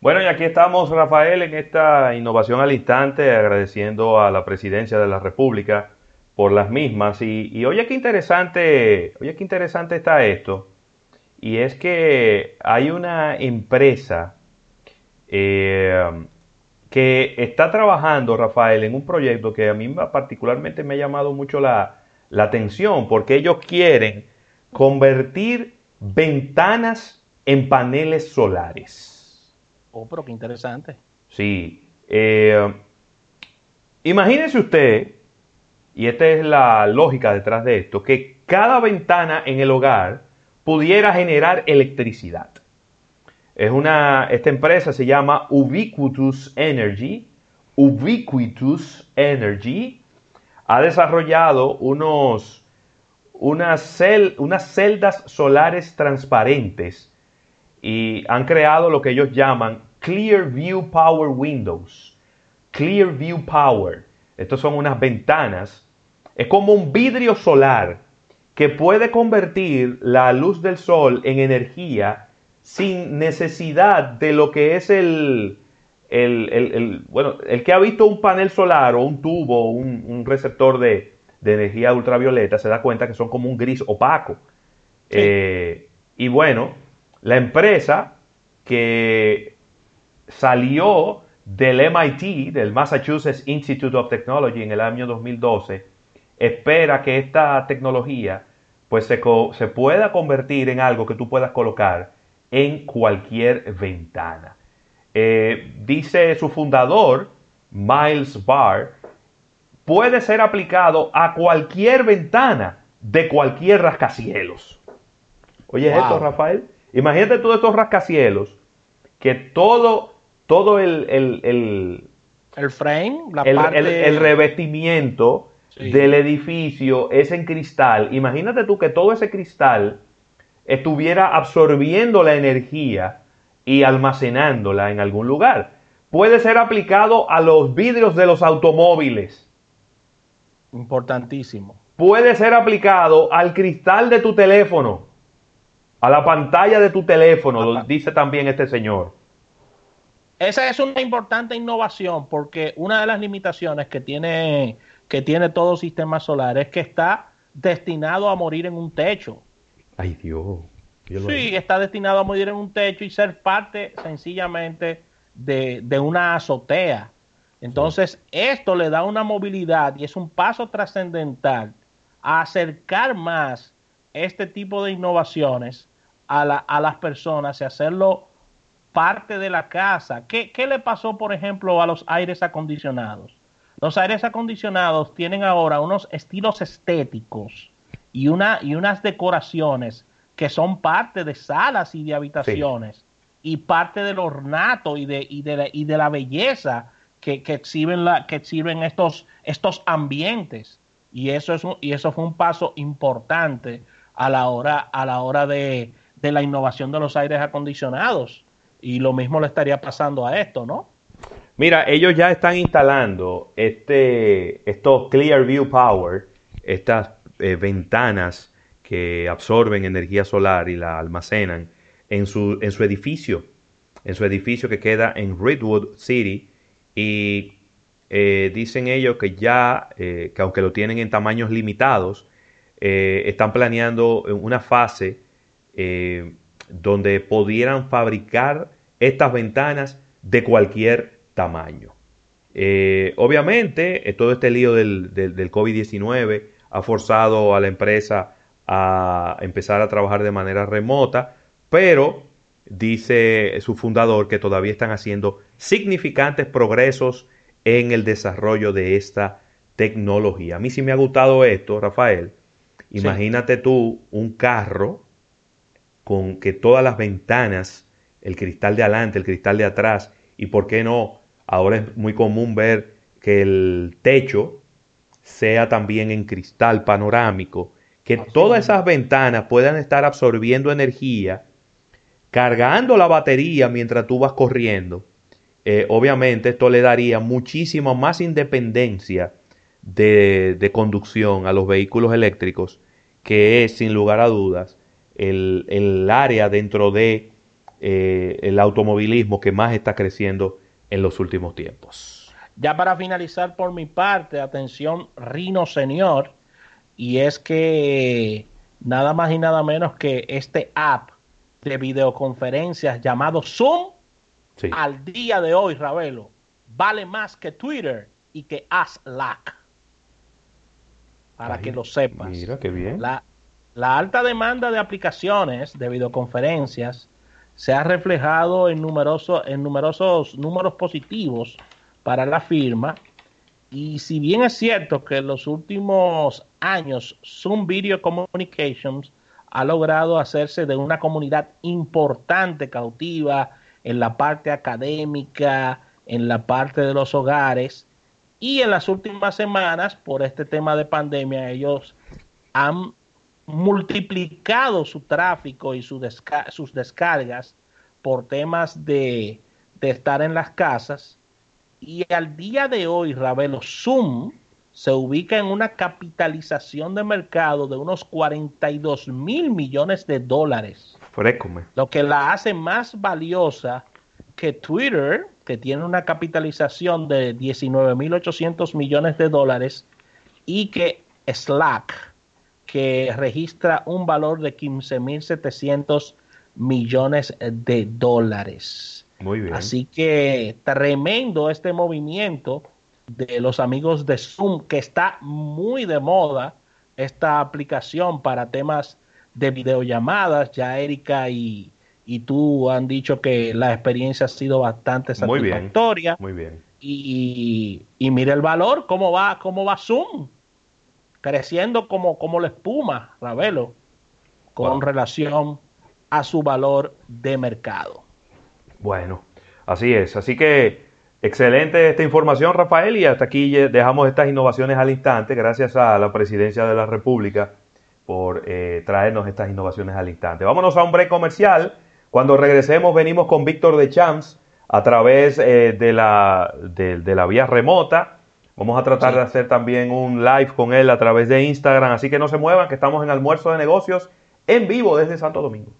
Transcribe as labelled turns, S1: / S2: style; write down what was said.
S1: Bueno, y aquí estamos, Rafael, en esta innovación al instante, agradeciendo a la presidencia de la República por las mismas. Y, oye, qué interesante, oye, qué interesante está esto. Y es que hay una empresa eh, que está trabajando, Rafael, en un proyecto que a mí particularmente me ha llamado mucho la, la atención, porque ellos quieren convertir ventanas en paneles solares.
S2: Oh, pero qué interesante.
S1: Sí. Eh, imagínese usted, y esta es la lógica detrás de esto, que cada ventana en el hogar pudiera generar electricidad. Es una, esta empresa se llama Ubiquitous Energy. Ubiquitous Energy ha desarrollado unos, unas, unas celdas solares transparentes y han creado lo que ellos llaman Clear View Power Windows. Clear View Power. Estos son unas ventanas. Es como un vidrio solar que puede convertir la luz del sol en energía sin necesidad de lo que es el, el, bueno, el que ha visto un panel solar o un tubo, un, un receptor de, energía ultravioleta, se da cuenta que son como un gris opaco. Eh, y bueno, la empresa que salió del MIT, del Massachusetts Institute of Technology en el año 2012, espera que esta tecnología pues se, pueda convertir en algo que tú puedas colocar en cualquier ventana. Eh, dice su fundador, Miles Barr, puede ser aplicado a cualquier ventana de cualquier rascacielos. Oye, esto, Rafael? Imagínate todos estos rascacielos, que todo, todo el, el,
S2: el, frame, la
S1: el, parte... el revestimiento del edificio es en cristal. Imagínate tú que todo ese cristal estuviera absorbiendo la energía y almacenándola en algún lugar. Puede ser aplicado a los vidrios de los automóviles.
S2: Importantísimo.
S1: Puede ser aplicado al cristal de tu teléfono a la pantalla de tu teléfono, lo dice también este señor.
S2: Esa es una importante innovación porque una de las limitaciones que tiene, que tiene todo sistema solar es que está destinado a morir en un techo.
S1: Ay Dios.
S2: Sí, está destinado a morir en un techo y ser parte sencillamente de, de una azotea. Entonces, esto le da una movilidad y es un paso trascendental a acercar más este tipo de innovaciones a, las personas y hacerlo parte de la casa. ¿Qué, le pasó, por ejemplo, a los aires acondicionados? Los aires acondicionados tienen ahora unos estilos estéticos y, una, y unas decoraciones que son parte de salas y de habitaciones y parte del ornato y de, y de, la, y de la belleza que, que, exhiben, la, que exhiben estos, estos ambientes. Y eso, es y eso fue un paso importante a la hora, a la hora de, de la innovación de los aires acondicionados. Y lo mismo le estaría pasando a esto, ¿no?
S1: Mira, ellos ya están instalando este, estos Clearview Power, estas eh, ventanas que absorben energía solar y la almacenan en su, en su edificio, en su edificio que queda en Redwood City. Y eh, dicen ellos que ya, eh, que aunque lo tienen en tamaños limitados, están planeando una fase eh, donde pudieran fabricar estas ventanas de cualquier tamaño. Eh, obviamente, eh, todo este lío del, del, COVID-19 ha forzado a la empresa a empezar a trabajar de manera remota, pero dice su fundador que todavía están haciendo significantes progresos en el desarrollo de esta tecnología. A mí sí me ha gustado esto, Rafael. Imagínate tú un carro con que todas las ventanas, el cristal de adelante, el cristal de atrás, y por qué no, ahora es muy común ver que el techo sea también en cristal panorámico, que todas esas ventanas puedan estar absorbiendo energía, cargando la batería mientras tú vas corriendo. Eh, obviamente esto le daría muchísima más independencia de, de conducción a los vehículos eléctricos, que es sin lugar a dudas el, área dentro de eh, el automovilismo que más está creciendo en los últimos tiempos.
S2: Ya para finalizar por mi parte, atención Rino Señor, y es que nada más y nada menos que este app de videoconferencias llamado Zoom, al día de hoy, Ravelo, vale más que Twitter y que Slack. Para que lo sepas.
S1: Mira, qué bien.
S2: La, la alta demanda de aplicaciones de videoconferencias se ha reflejado en, numerosos en numerosos números positivos para la firma. Y si bien es cierto que en los últimos años Zoom Video Communications ha logrado hacerse de una comunidad importante, cautiva, en la parte académica, en la parte de los hogares, y en las últimas semanas, por este tema de pandemia, ellos han multiplicado su tráfico y sus descargas por temas de, de, estar en las casas. Y al día de hoy, Ravelo Zoom se ubica en una capitalización de mercado de unos 42 mil millones de dólares. Lo que la hace más valiosa que Twitter, que tiene una capitalización de 19.800 millones de dólares, y que Slack, que registra un valor de 15.700 millones de dólares.
S1: Muy bien.
S2: Así que tremendo este movimiento de los amigos de Zoom, que está muy de moda esta aplicación para temas de videollamadas. Ya Erika y, y tú han dicho que la experiencia ha sido bastante satisfactoria.
S1: Muy bien.
S2: Y, y, mira el valor, cómo va, cómo va Zoom, creciendo como, como la espuma, Ravelo, con relación a su valor de mercado.
S1: Bueno, así es. Así que excelente esta información, Rafael, y hasta aquí dejamos estas innovaciones al instante, gracias a la Presidencia de la República por eh, traernos estas innovaciones al instante. Vámonos a un break comercial. Cuando regresemos venimos con Víctor de Champs a través eh, de, la, de, la vía remota. Vamos a tratar de hacer también un live con él a través de Instagram. Así que no se muevan, que estamos en almuerzo de negocios en vivo desde Santo Domingo.